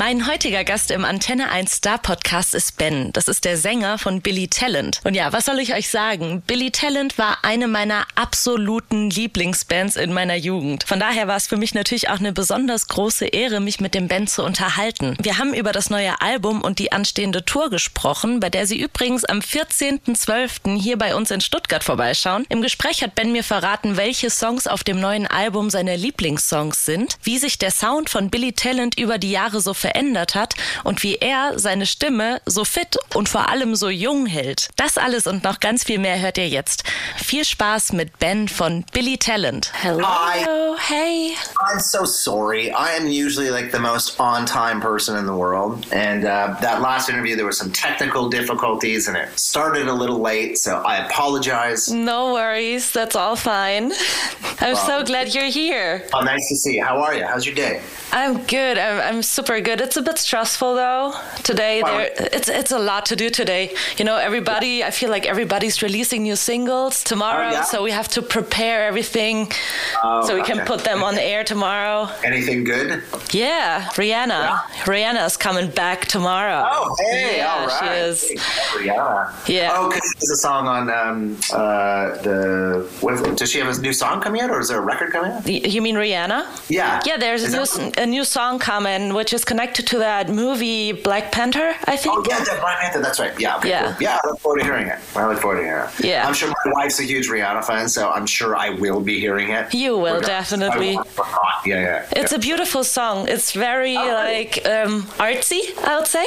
Mein heutiger Gast im Antenne 1 Star Podcast ist Ben. Das ist der Sänger von Billy Talent. Und ja, was soll ich euch sagen? Billy Talent war eine meiner absoluten Lieblingsbands in meiner Jugend. Von daher war es für mich natürlich auch eine besonders große Ehre, mich mit dem Band zu unterhalten. Wir haben über das neue Album und die anstehende Tour gesprochen, bei der sie übrigens am 14.12. hier bei uns in Stuttgart vorbeischauen. Im Gespräch hat Ben mir verraten, welche Songs auf dem neuen Album seine Lieblingssongs sind, wie sich der Sound von Billy Talent über die Jahre so verändert verändert hat und wie er seine Stimme so fit und vor allem so jung hält. Das alles und noch ganz viel mehr hört ihr jetzt. Viel Spaß mit Ben von Billy Talent. Hello. Hi. Hey. I'm so sorry. I am usually like the most on time person in the world. And uh, that last interview, there were some technical difficulties and it started a little late. So I apologize. No worries. That's all fine. I'm so glad you're here. Oh, nice to see you. How are you? How's your day? I'm good. I'm, I'm super good. It's a bit stressful though. Today, Wow. there, it's it's a lot to do today. You know, everybody. I feel like everybody's releasing new singles tomorrow, Oh, yeah? so we have to prepare everything Oh, so we can put them on the air tomorrow. Anything good? Yeah, Rihanna. Rihanna is coming back tomorrow. Oh, hey, yeah, all right. she is. Yeah. Yeah. Oh, because there's a song on um, uh, the. What, does she have a new song coming out or is there a record coming out? You mean Rihanna? Yeah. Yeah, there's a new that- a new song coming, which is connected to that movie Black Panther. I think. Oh, yeah, that Black Panther. That's right. Yeah. Okay, Yeah. Cool. Yeah, I look forward to hearing it. I look forward to hearing it. Yeah. I'm sure my wife's a huge Rihanna fan, so I'm sure I will be hearing it. You will, definitely. Will. Yeah, yeah. It's a beautiful song. It's very Oh, like um, artsy, I would say,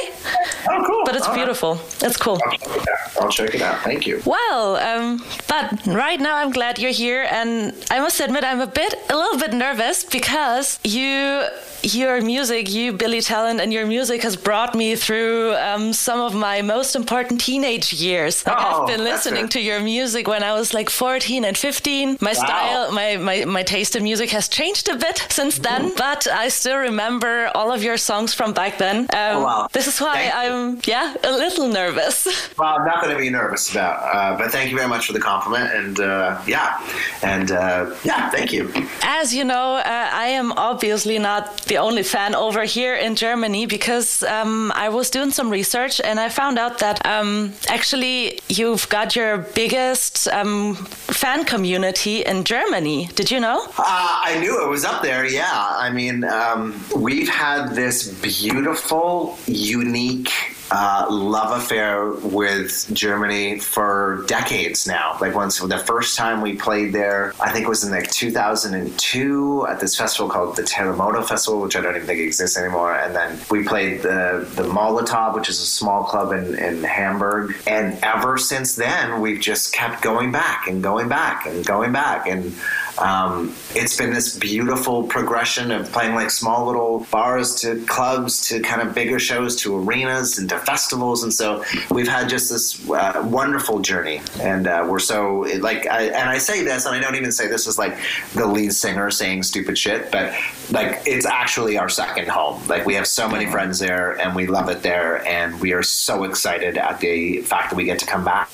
oh, cool. but it's All right. beautiful. It's cool. I'll check it out. I'll check it out. Thank you. Well, um, but right now I'm glad you're here, and I must admit I'm a bit, a little bit nervous because you, your music, you Billy Talent, and your music has brought me through um, some of my most important teenage years. Like Oh, I've been listening to your music when I was like 14 and 15. My style, my, my my taste in music has changed a bit since then, but I still remember all of your songs from back then. Um, Oh, wow. This is why Thank. I'm yeah a little nervous. Well, I'm not going to be nervous about, uh, but thank you very much for the compliment, and uh, yeah, and uh, yeah, thank you. As you know, uh, I am obviously not the only fan over here in Germany because um, I was doing some research and I found out that um, actually you've got your biggest um, fan community in Germany. Did you know? Uh, I knew it was up there. Yeah, I mean, um, we've had this beautiful, unique. Uh, love affair with Germany for decades now. Like once the first time we played there, I think it was in like 2002 at this festival called the Terremoto Festival, which I don't even think exists anymore. And then we played the the Molotow, which is a small club in, in Hamburg. And ever since then, we've just kept going back and going back and going back. And um, it's been this beautiful progression of playing like small little bars to clubs to kind of bigger shows to arenas and to festivals. And so we've had just this uh, wonderful journey. And uh, we're so, like, I, and I say this, and I don't even say this as like the lead singer saying stupid shit, but like it's actually our second home. Like we have so many friends there and we love it there. And we are so excited at the fact that we get to come back,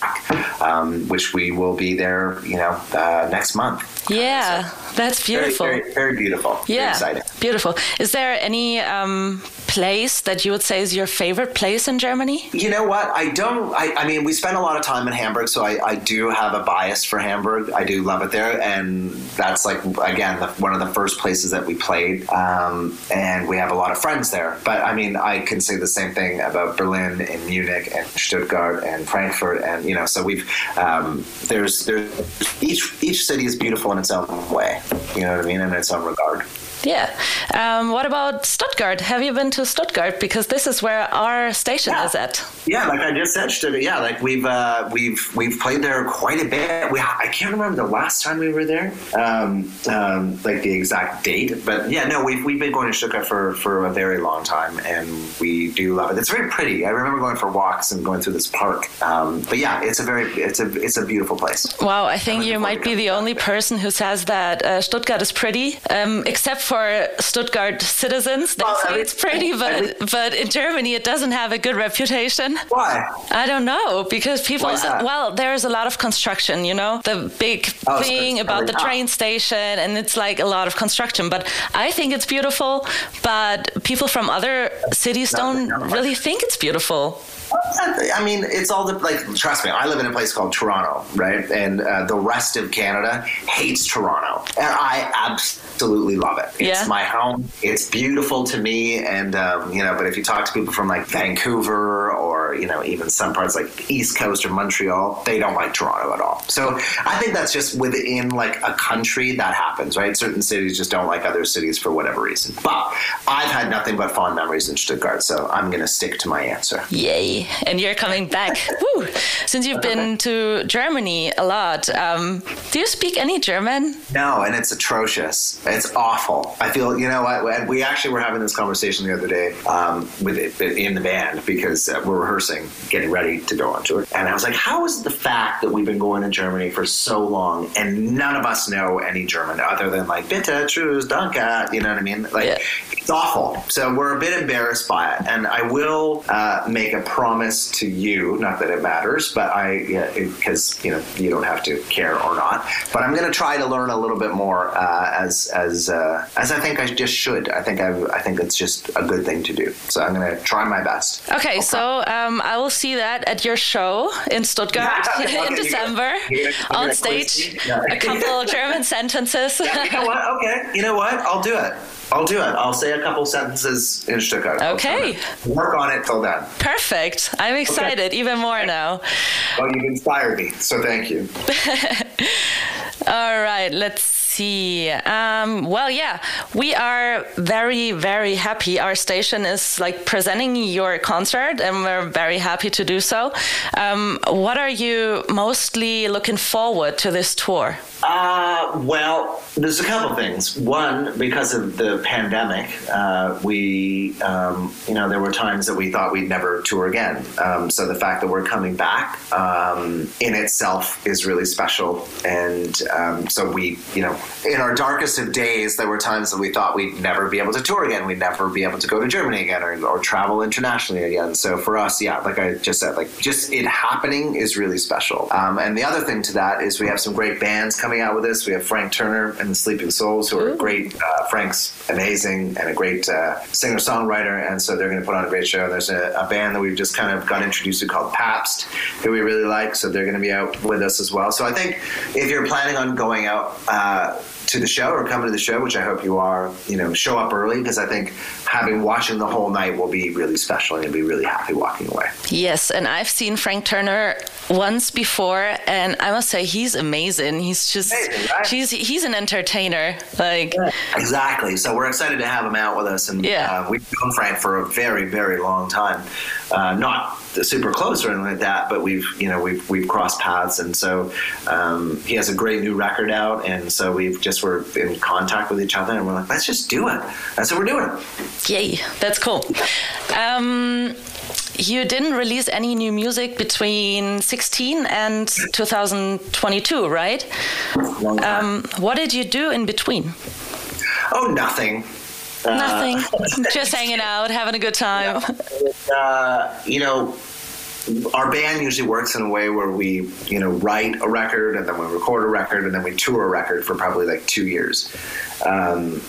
um, which we will be there, you know, uh, next month. Yeah, that's beautiful. Very, very beautiful. Very yeah, exciting. beautiful. Is there any um, place that you would say is your favorite place in Germany? You know what? I don't. I, I mean, we spent a lot of time in Hamburg, so I, I do have a bias for Hamburg. I do love it there, and that's like again the, one of the first places that we played. Um, and we have a lot of friends there. But I mean, I can say the same thing about Berlin and Munich and Stuttgart and Frankfurt, and you know, so we've um, there's there's each each city is beautiful in its own way. You know what I mean? In its own regard. Yeah. Um, what about Stuttgart? Have you been to Stuttgart? Because this is where our station Yeah. is at. Yeah, like I just said, Stuttgart. Yeah, like we've uh, we've we've played there quite a bit. We I can't remember the last time we were there, um, um, like the exact date. But yeah, no, we've we've been going to Stuttgart for for a very long time, and we do love it. It's very pretty. I remember going for walks and going through this park. Um, but yeah, it's a very it's a it's a beautiful place. Wow, I think you might be the only person who says that uh, Stuttgart is pretty, um, except for Stuttgart citizens. They Well, I say mean- it's pretty, but but in Germany it doesn't have a good reputation. Why? I don't know because people. Is? Well, there's a lot of construction. You know, the big Oh, thing about the train station, and it's like a lot of construction. But I think it's beautiful. But people from other cities don't really think it's beautiful. I mean, it's all the like. Trust me, I live in a place called Toronto, right? And uh, the rest of Canada hates Toronto, and I absolutely love it. It's Yeah. my home. It's beautiful to me, and um, you know. But if you talk to people from like Vancouver or you know even some parts like East Coast or Montreal, they don't like Toronto at all. So I think that's just within like a country that happens, right? Certain cities just don't like other cities for whatever reason. But I've had nothing but fond memories in Stuttgart, so I'm going to stick to my answer. Yay! And you're coming back. Woo! Since you've been to Germany a lot, um, do you speak any German? No, and it's atrocious. It's awful. I feel, you know what? We actually were having this conversation the other day um, with it, in the band because uh, we're rehearsing, getting ready to go on tour. And I was like, how is the fact that we've been going to Germany for so long and none of us know any German other than like bitte, tschüss, danke, you know what I mean? Like, Yeah. it's awful. So we're a bit embarrassed by it. And I will uh, make a promise to you, not that it matters, but I, because, you know, you don't have to care or not. But I'm going to try to learn a little bit more uh, as, as, uh, as I think I just should. I think I, I think it's just a good thing to do. So I'm going to try my best. Okay, so um, I will see that at your show in Stuttgart Okay, in December go. You're gonna- you're on stage. Yeah. A couple German sentences. You know what? Okay. You know what? I'll do it. I'll do it. I'll say a couple sentences in Stuttgart. Okay. Work on it till then. Perfect. I'm excited even more now. Well, you've inspired me, so thank you. All right, let's see. Um, well, yeah, we are very, very happy. Our station is like presenting your concert, and we're very happy to do so. Um, what are you mostly looking forward to this tour? Uh, well, there's a couple things. One, because of the pandemic, uh, we, um, you know, there were times that we thought we'd never tour again. Um, so the fact that we're coming back um, in itself is really special. And um, so we, you know, in our darkest of days, there were times that we thought we'd never be able to tour again. We'd never be able to go to Germany again or, or travel internationally again. So for us, yeah, like I just said, like just it happening is really special. Um, and the other thing to that is we have some great bands coming out with us. We have Frank Turner and the Sleeping Souls, who are great. Uh, Frank's amazing and a great uh, singer songwriter, and so they're going to put on a great show. There's a, a band that we've just kind of got introduced to called Pabst, who we really like, so they're going to be out with us as well. So I think if you're planning on going out. Uh, to the show or coming to the show, which I hope you are, you know, show up early because I think having watching the whole night will be really special and you'll be really happy walking away. Yes, and I've seen Frank Turner once before, and I must say he's amazing. He's just Amazing, right? he's he's an entertainer. Like Exactly. So we're excited to have him out with us, and Yeah. uh, we've known Frank for a very, very long time. Uh, not super close or anything like that, but we've you know we've we've crossed paths, and so um, he has a great new record out, and so we've just were in contact with each other, and we're like, let's just do it. That's what we're doing. Yay, that's cool. Um, you didn't release any new music between 16 and 2022, right? Um, what did you do in between? oh, nothing. Nothing. Just hanging out, having a good time. uh, you know, our band usually works in a way where we, you know, write a record and then we record a record and then we tour a record for probably like two years. Um,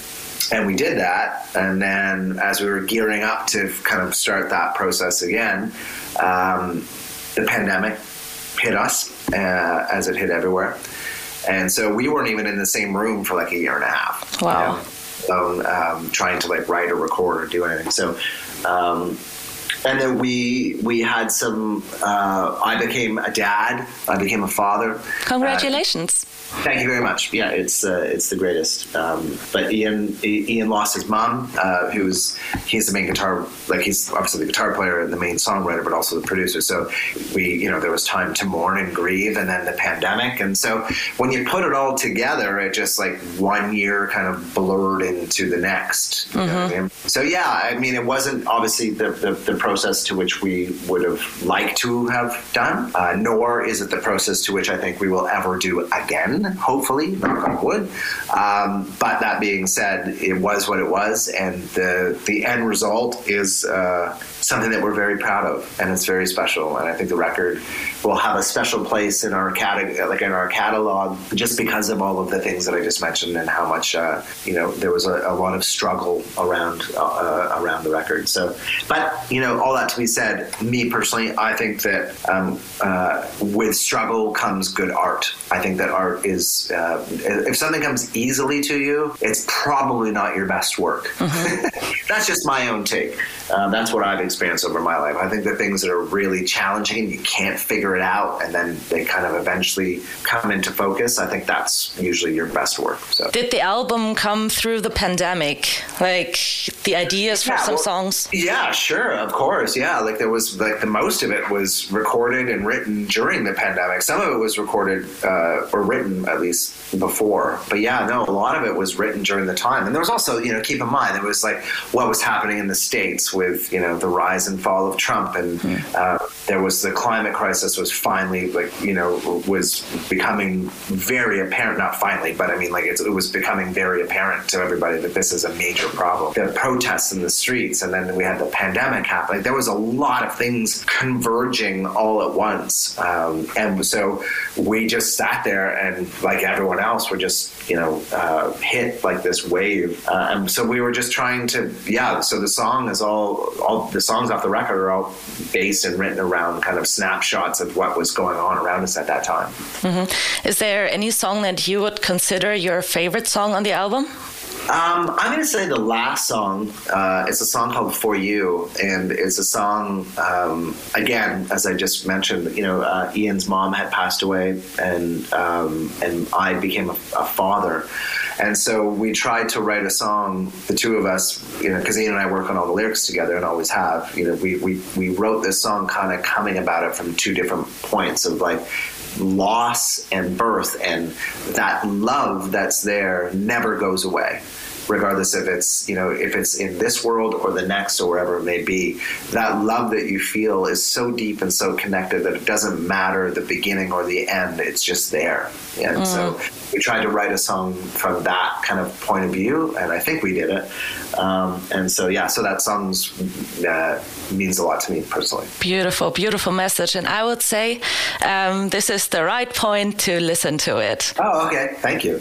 and we did that. And then as we were gearing up to kind of start that process again, um, the pandemic hit us uh, as it hit everywhere. And so we weren't even in the same room for like a year and a half. Wow. You know? Um, um, trying to like write or record or do anything. So, um, and then we we had some. Uh, I became a dad. I became a father. Congratulations. Thank you very much. Yeah, it's uh, it's the greatest. Um, but Ian Ian lost his mom, uh, who's he's the main guitar, like he's obviously the guitar player and the main songwriter, but also the producer. So we, you know, there was time to mourn and grieve, and then the pandemic, and so when you put it all together, it just like one year kind of blurred into the next. You know mean? So yeah, I mean, it wasn't obviously the, the the process to which we would have liked to have done, uh, nor is it the process to which I think we will ever do again. Again, hopefully, knock on wood. Um, but that being said, it was what it was, and the the end result is uh, something that we're very proud of, and it's very special. And I think the record will have a special place in our catalog, like in our catalog, just because of all of the things that I just mentioned and how much uh, you know there was a, a, lot of struggle around uh, around the record. So, but you know, all that to be said, me personally, I think that um, uh, with struggle comes good art. I think that art is uh, if something comes easily to you, it's probably not your best work. Mm-hmm. that's just my own take. Um, that's what I've experienced over my life. I think the things that are really challenging, you can't figure it out, and then they kind of eventually come into focus. I think that's usually your best work. So, did the album come through the pandemic? Like the ideas for yeah, some well, songs? Yeah, sure, of course. Yeah, like there was like the most of it was recorded and written during the pandemic. Some of it was recorded uh, or written at least before, but yeah, no, a lot of it was written during the time. And there was also, you know, keep in mind it was like what was happening in the states with you know the rise and fall of Trump, and mm. uh, there was the climate crisis was finally like you know was becoming very apparent. Not finally, but I mean like it was becoming very apparent to everybody that this is a major problem. The protests in the streets, and then we had the pandemic happen. Like, there was a lot of things converging all at once, um, and so we just sat there and like everyone else, were just you know uh, hit like this wave, uh, and so we were just trying to yeah. So the song is all all the songs off the record are all based and written around kind of snapshots of what was going on around us at that time. Mm-hmm. Is there any song that you would consider your favorite song on the album? Um, I'm going to say the last song. Uh, it's a song called "For You," and it's a song. Um, again, as I just mentioned, you know, uh, Ian's mom had passed away, and um, and I became a, a, father, and so we tried to write a song. The two of us, you know, because Ian and I work on all the lyrics together and always have. You know, we we we wrote this song kind of coming about it from two different points of like loss and birth and that love that's there never goes away regardless if it's you know if it's in this world or the next or wherever it may be that love that you feel is so deep and so connected that it doesn't matter the beginning or the end. It's just there. And mm. so we tried to write a song from that kind of point of view and i think we did it. Um, and so yeah so that song uh, means a lot to me personally. Beautiful beautiful message. And i would say um, this is the right point to listen to it. Oh okay. Thank you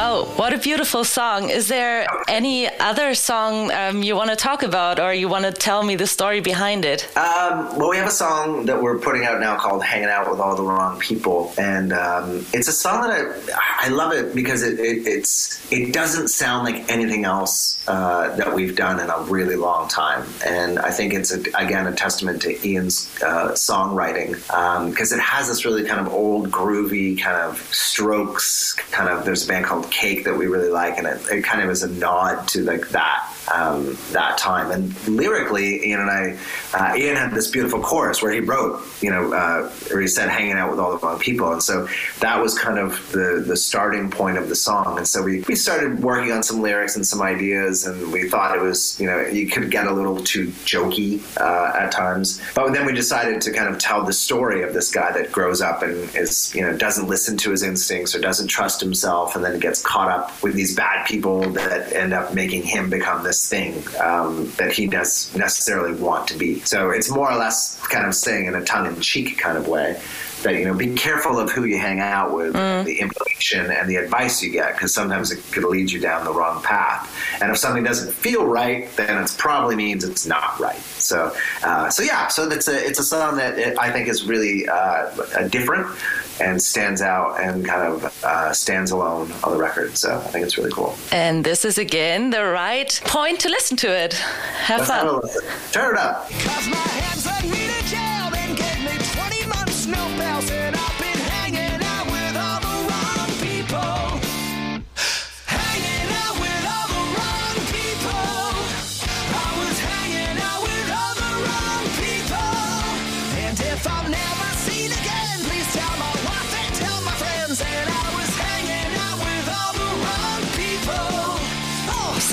Wow, what a beautiful song. Is there any other song um, you want to talk about or you want to tell me the story behind it? Um, well, we have a song that we're putting out now called Hanging Out with All the Wrong People. And um, it's a song that I, I love it because it, it, it's, it doesn't sound like anything else uh, that we've done in a really long time. And I think it's, a, again, a testament to Ian's uh, songwriting because um, it has this really kind of old, groovy kind of strokes. Kind of, there's a band called Cake that we really like, and it, it kind of is a nod to like that um, that time. And lyrically, Ian and I, uh, Ian had this beautiful chorus where he wrote, you know, uh, he said, "Hanging out with all the wrong people," and so that was kind of the the starting point of the song. And so we we started working on some lyrics and some ideas, and we thought it was, you know, you could get a little too jokey uh, at times, but then we decided to kind of tell the story of this guy that grows up and is, you know, doesn't listen to his instincts or doesn't trust himself, and then gets caught up with these bad people that end up making him become this thing um, that he does necessarily want to be. So it's more or less kind of saying in a tongue in cheek kind of way that you know be careful of who you hang out with mm. the information and the advice you get because sometimes it could lead you down the wrong path and if something doesn't feel right then it probably means it's not right so uh, so yeah so it's a it's a song that it, i think is really uh, different and stands out and kind of uh, stands alone on the record. So I think it's really cool. And this is again the right point to listen to it. Have Let's fun. Turn it up.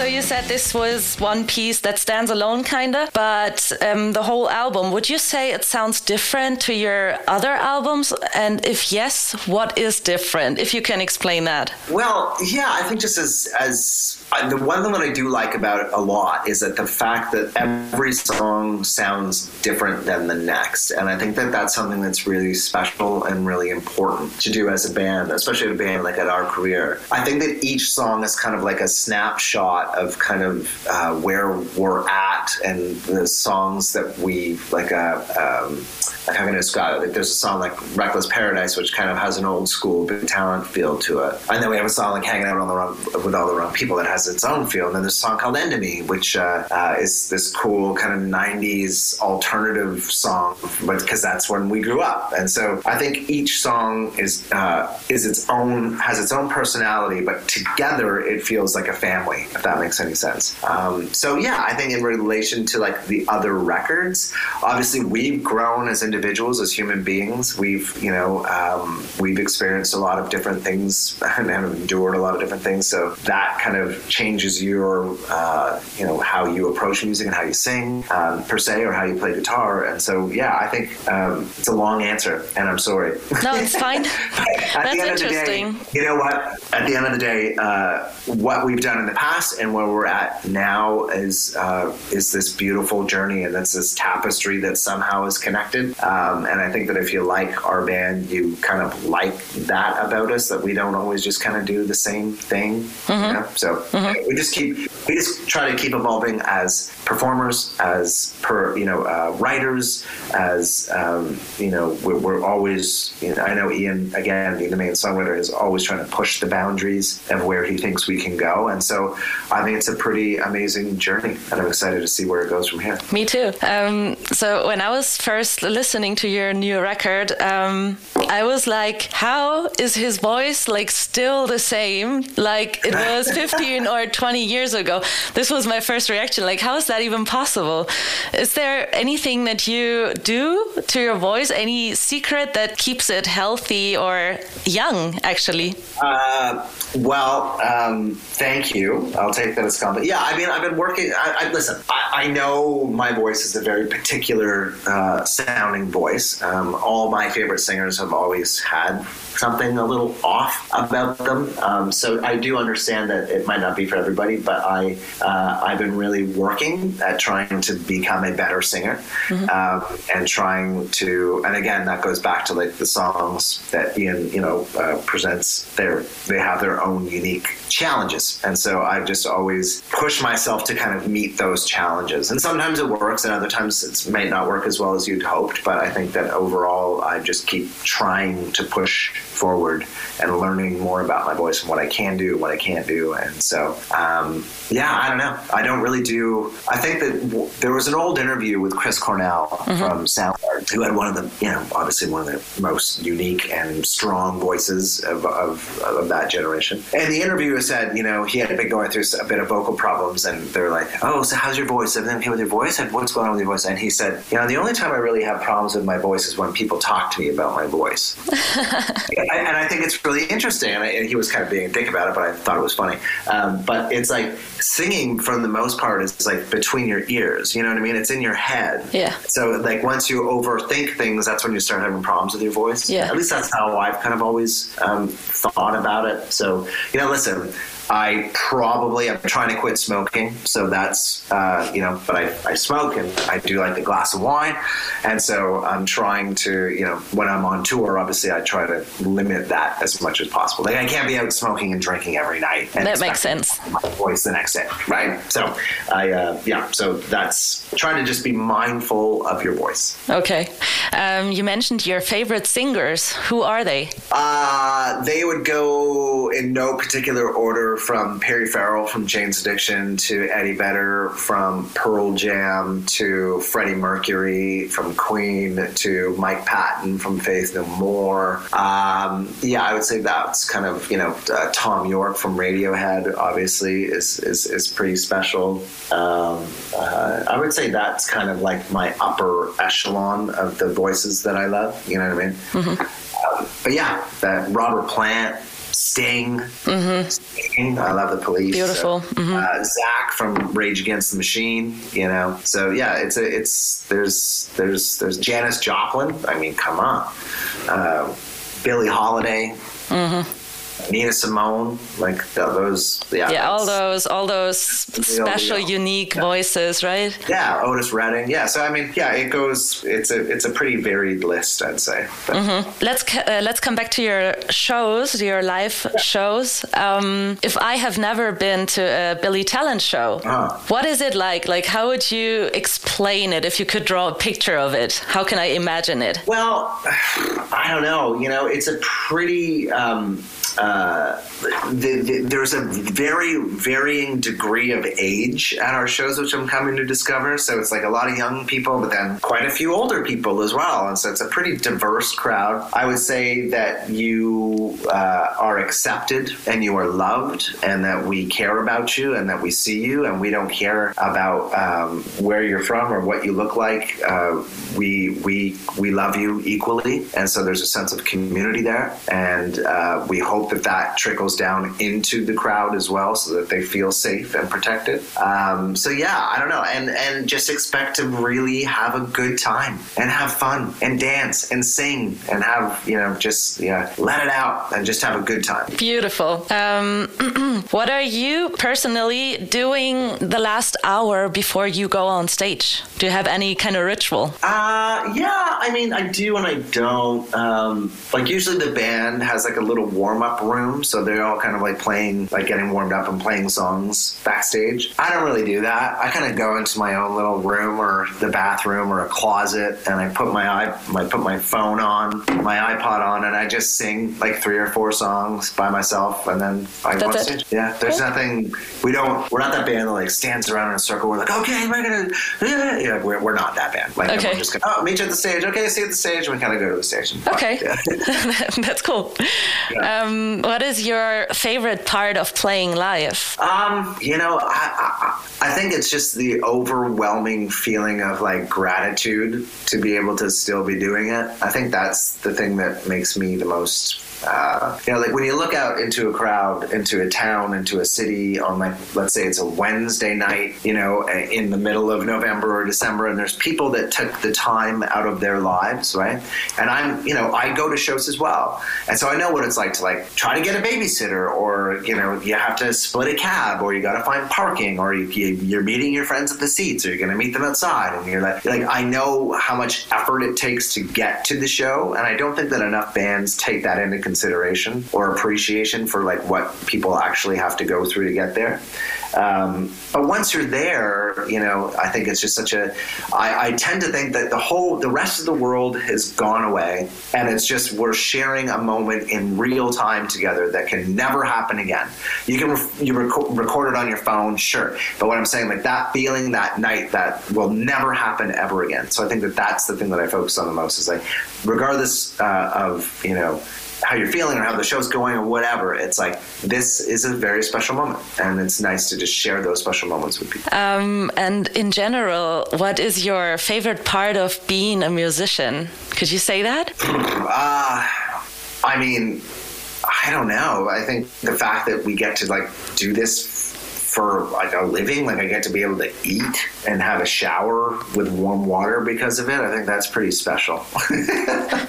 You said this was one piece that stands alone, kinda, but um, the whole album, would you say it sounds different to your other albums? And if yes, what is different? If you can explain that. Well, yeah, I think just as as The one thing that I do like about it a lot is that the fact that every song sounds different than the next, and I think that that's something that's really special and really important to do as a band, especially a band like at our career. I think that each song is kind of like a snapshot of kind of uh, where we're at and the songs that we like. Uh, um, how can I describe? Like there's a song like "Reckless Paradise," which kind of has an old school Billy Talent feel to it, and then we have a song like "Hanging Out on the Wrong with All the Wrong People" that has its own feel, and then there's a song called Enemy, which uh, uh, is this cool kind of '90s alternative song, but because that's when we grew up, and so I think each song is uh, is its own has its own personality, but together it feels like a family, if that makes any sense. Um, so yeah, I think in relation to like the other records, obviously we've grown as individuals, as human beings. We've you know um, we've experienced a lot of different things and have endured a lot of different things. So that kind of changes your uh, you know how you approach music and how you sing um, per se, or how you play guitar. And so yeah, I think um, it's a long answer, and I'm sorry. No, it's fine. That's interesting. Day, you know what? At the end of the day, uh, what we've done in the past and where we're at now is uh, is this beautiful journey, and it's this tapestry that somehow is connected. Um, and I think that if you like our band, you kind of like that about us that we don't always just kind of do the same thing. Mm-hmm. You know? So mm-hmm. we just keep we just try to keep evolving as performers, as per you know uh, writers, as um, you know we're, we're always. You know, I know Ian again, being the main songwriter, is always trying to push the boundaries of where he thinks we can go, and so I think it's a pretty amazing journey, and I'm excited to see where it goes from here. Me too. Um, so when I was first listening to your new record, um, I was like, how is his voice like still the same like it was 15 or 20 years ago? This was my first reaction. Like, how is that even possible? Is there anything that you do to your voice? Any secret that keeps it healthy or young, actually? Uh, well, um, thank you. I'll take that as compliment. Yeah, I mean, I've been working. I, I listen. I, I, know my voice is a very particular uh, sounding voice. Um, all my favorite singers have always had something a little off about them. Um, so I do understand that it might not be for everybody, but I uh, I've been really working at trying to become a better singer mm-hmm. um, and trying to. And again, that goes back to like the songs that Ian you know uh, presents. They they have their own unique challenges, and so I've just always pushed myself to kind of meet those challenges. And sometimes it works, and other times it may not work as well as you'd hoped. But I think that overall, I just keep trying to push forward and learning more about my voice and what I can do, what I can't do. And so, um, yeah, I don't know. I don't really do. I think that w- there was an old interview with Chris Cornell mm-hmm. from Soundgarden, who had one of the, you know, obviously one of the most unique and strong voices of, of, of that generation. And the interviewer said, you know, he had been going through a bit of vocal problems, and they're like, "Oh, so how's your voice? Everything okay with your voice? And what's going on with your voice?" And he said, "You know, the only time I really have problems with my voice is when people talk to me about my voice." and I think it's really interesting. And, I, and, he was kind of being a dick about it, but I thought it was funny. Um, but it's like singing, for the most part, is like between your ears. You know what I mean? It's in your head. Yeah. So like once you overthink things, that's when you start having problems with your voice. Yeah. At least that's how I've kind of always um, thought about it. So you know, listen. I probably I'm trying to quit smoking, so that's uh, you know, but I, I smoke and I do like the glass of wine, and so I'm trying to you know when I'm on tour, obviously I try to limit that as much as possible. Like I can't be out smoking and drinking every night. And that makes sense. My voice the next day, right? So I uh, yeah, so that's trying to just be mindful of your voice. Okay, um, you mentioned your favorite singers. Who are they? Uh, they would go in no particular order from Perry Farrell from Jane's Addiction to Eddie Vedder from Pearl Jam to Freddie Mercury from Queen to Mike Patton from Faith No More. Um, yeah, I would say that's kind of you know uh, Thom Yorke from Radiohead obviously is is, is pretty special. Um, uh, I would say that's kind of like my upper echelon of the voices that I love. You know what I mean? Mm-hmm. Um, but yeah, that Robert Plant Sting. Sting. I love the Police. Beautiful. So, Mhm. uh, Zack from Rage Against the Machine. You know. So yeah, it's a it's there's there's there's Janis Joplin. I mean, come on. Uh, Billie Holiday. Nina Simone. Like th- those. Yeah. Yeah, all those, all those special, yeah. unique voices, right? Yeah, Otis Redding. Yeah, so I mean, yeah, it goes. It's a it's a pretty varied list, I'd say. But, Let's uh, let's come back to your shows, your live shows. Um, if I have never been to a Billy Talent show, Ah. what is it like? Like, how would you explain it if you could draw a picture of it? How can I imagine it? Well, I don't know. You know, it's a pretty. Um, uh, the, the, there's a very varying degree of age at our shows, which I'm coming to discover. So it's like a lot of young people, but then quite a few older people as well. And so it's a pretty diverse crowd. I would say that you uh, are accepted and you are loved, and that we care about you and that we see you, and we don't care about um, where you're from or what you look like. Uh, we we we love you equally, and so there's a sense of community there, and uh, we hope that that trickles down into the crowd as well, so that they feel safe and protected. Um, so yeah, I don't know, and and just expect to really have a good time and have fun and dance and sing and have you know just yeah let it out and just have a good time. Beautiful. Um, what are you personally doing the last hour before you go on stage? Do you have any kind of ritual? Uh, yeah, I mean, I do and I don't. Um, like, usually the band has like a little warm up room, so they're all kind of like playing, like getting warmed up and playing songs backstage. I don't really do that. I kind of go into my own little room or the bathroom or a closet, and I put my i, I put my phone on, my iPod on, and I just sing like three or four songs by myself, and then I go on stage. it? Yeah, there's nothing. We don't. We're not that band that like stands around in a circle. We're like, okay, we're gonna. Yeah, yeah we're, we're not that band. Like, Okay. we're just gonna, oh, meet you at the stage. Okay, see you at the stage. And we kind of go to the stage. And Okay. Yeah. That's cool. Yeah. Um, what is your favorite part of playing live? Um, you know, I, I, I think it's just the overwhelming feeling of like gratitude to be able to still be doing it. I think that's the thing that makes me the most. Uh, you know, like when you look out into a crowd, into a town, into a city on like, let's say it's a Wednesday night, you know, in the middle of November or December, and there's people that took the time out of their lives, right? And I'm, you know, I go to shows as well, and so I know what it's like to like try to get a babysitter, or you know, you have to split a cab, or you got to find parking, or you, you're meeting your friends at the seats, or you're going to meet them outside, and you're like, like I know how much effort it takes to get to the show, and I don't think that enough bands take that into consideration or appreciation for like what people actually have to go through to get there. Um, but once you're there, you know, I think it's just such a. I, I tend to think that the whole, the rest of the world has gone away, and it's just we're sharing a moment in real time together that can never happen again. You can ref- you reco- record it on your phone, sure, but what I'm saying, like that feeling that night, that will never happen ever again. So I think that that's the thing that I focus on the most is like, regardless uh, of you know how you're feeling or how the show's going or whatever. It's like this is a very special moment, and it's nice to just share those special moments with people. Um, and in general, what is your favorite part of being a musician? Could you say that? Uh, I mean, I don't know. I think the fact that we get to like do this for like a living, like I get to be able to eat and have a shower with warm water because of it. I think that's pretty special.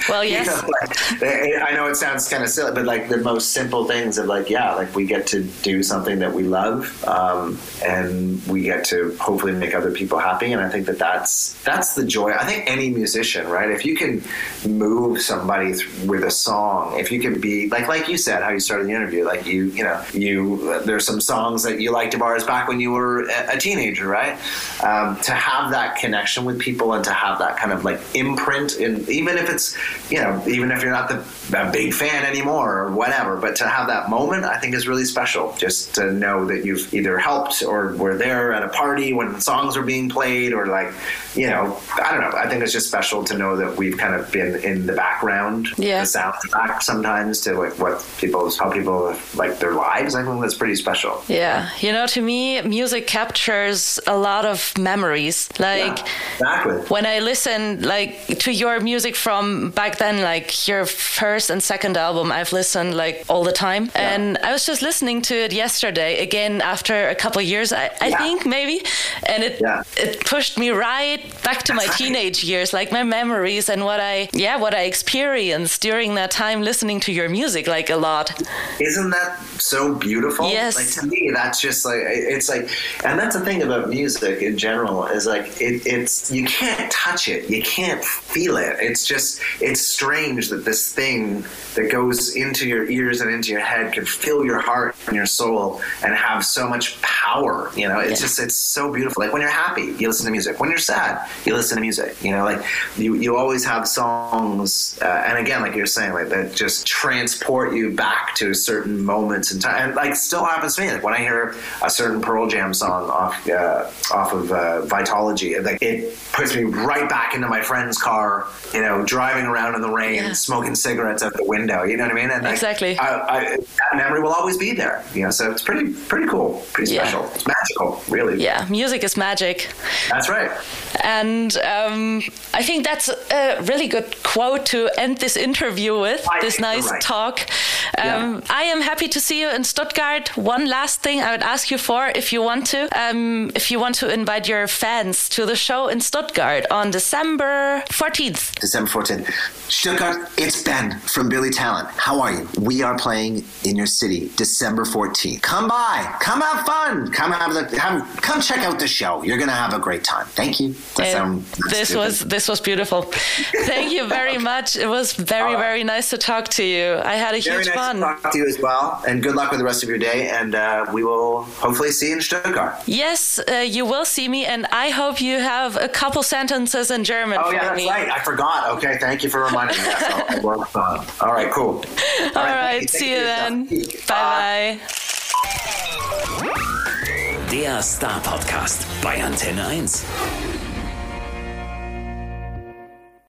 Well, You yes. know, like, eh, I know it sounds kind of silly, but like the most simple things of like, yeah, like we get to do something that we love, um, and we get to hopefully make other people happy. And I think that that's that's the joy. I think any musician, right? If you can move somebody th- with a song, if you can be like like you said, how you started the interview, like you you know you there's some songs that you liked ours back when you were a, a teenager, right? Um, to have that connection with people and to have that kind of like imprint in even if it's you know even if you're not the a big fan anymore or whatever but to have that moment i think is really special. Just to know that you've either helped or were there at a party when songs were being played or like you know i don't know. I think it's just special to know that we've kind of been in the background Yeah. the soundtrack sometimes to like what people how people like their lives. I think that's pretty special. Yeah, you know, to me, music captures a lot of memories. Like, Yeah, exactly. when I listen like to your music from back then, like your first and second album, I've listened like all the time, and I was just listening to it yesterday again after a couple years, I, I Yeah. think maybe, and it Yeah. it pushed me right back to my right. teenage years, like my memories and what I yeah what I experienced during that time listening to your music like a lot. Isn't that so beautiful? Yes. Like to me, that's just like it's like, and that's the thing about music in general is like it, it's you can't touch it, you can't feel it. It's just it's strange that this thing that goes into your ears and into your head can fill your heart and your soul and have so much power. You know, it's Yeah. just it's so beautiful. Like when you're happy, you listen to music. When you're sad, you listen to music. You know, like you you always have songs, uh, and again, like you're saying, like that just transport you back to certain moments in time. And like still happens to me. Like when I hear a certain Pearl Jam song off uh, off of uh, Vitology, like it puts me right back into my friend's car. You know, driving around in the rain, Yeah. smoking cigarettes out the window. You know what I mean? And like, Exactly. I, I, that memory will always be there. You know, so it's pretty pretty cool, pretty Yeah. special. It's magical, really. Yeah, music is magic. That's right. And um, I think that's a really good quote to end this interview with, I this nice right. talk. Um, I am happy to see you in Stuttgart. One last thing I would ask you for, if you want to, um, if you want to invite your fans to the show in Stuttgart on December 14th. December 14th. Stuttgart, it's Ben from Billy Talent. How are you? We are playing in your city December 14th. Come by. Come have fun. Come have the have, come check out the show. You're going to have a great time. Thank you. This stupid. was this was beautiful. Thank you very much. It was very very nice to talk to you. I had a very huge nice fun. to talk to you as well. And good luck with the rest of your day. And uh, we will hopefully see you in Stuttgart. Yes, uh, you will see me, and I hope you have a couple sentences in German Oh, for yeah, that's me. right. I forgot. Okay, thank you for reminding me. Yes, I'll, I'll work. All right, cool. All right, see you then. Bye bye. Der Star Podcast bei Antenne 1.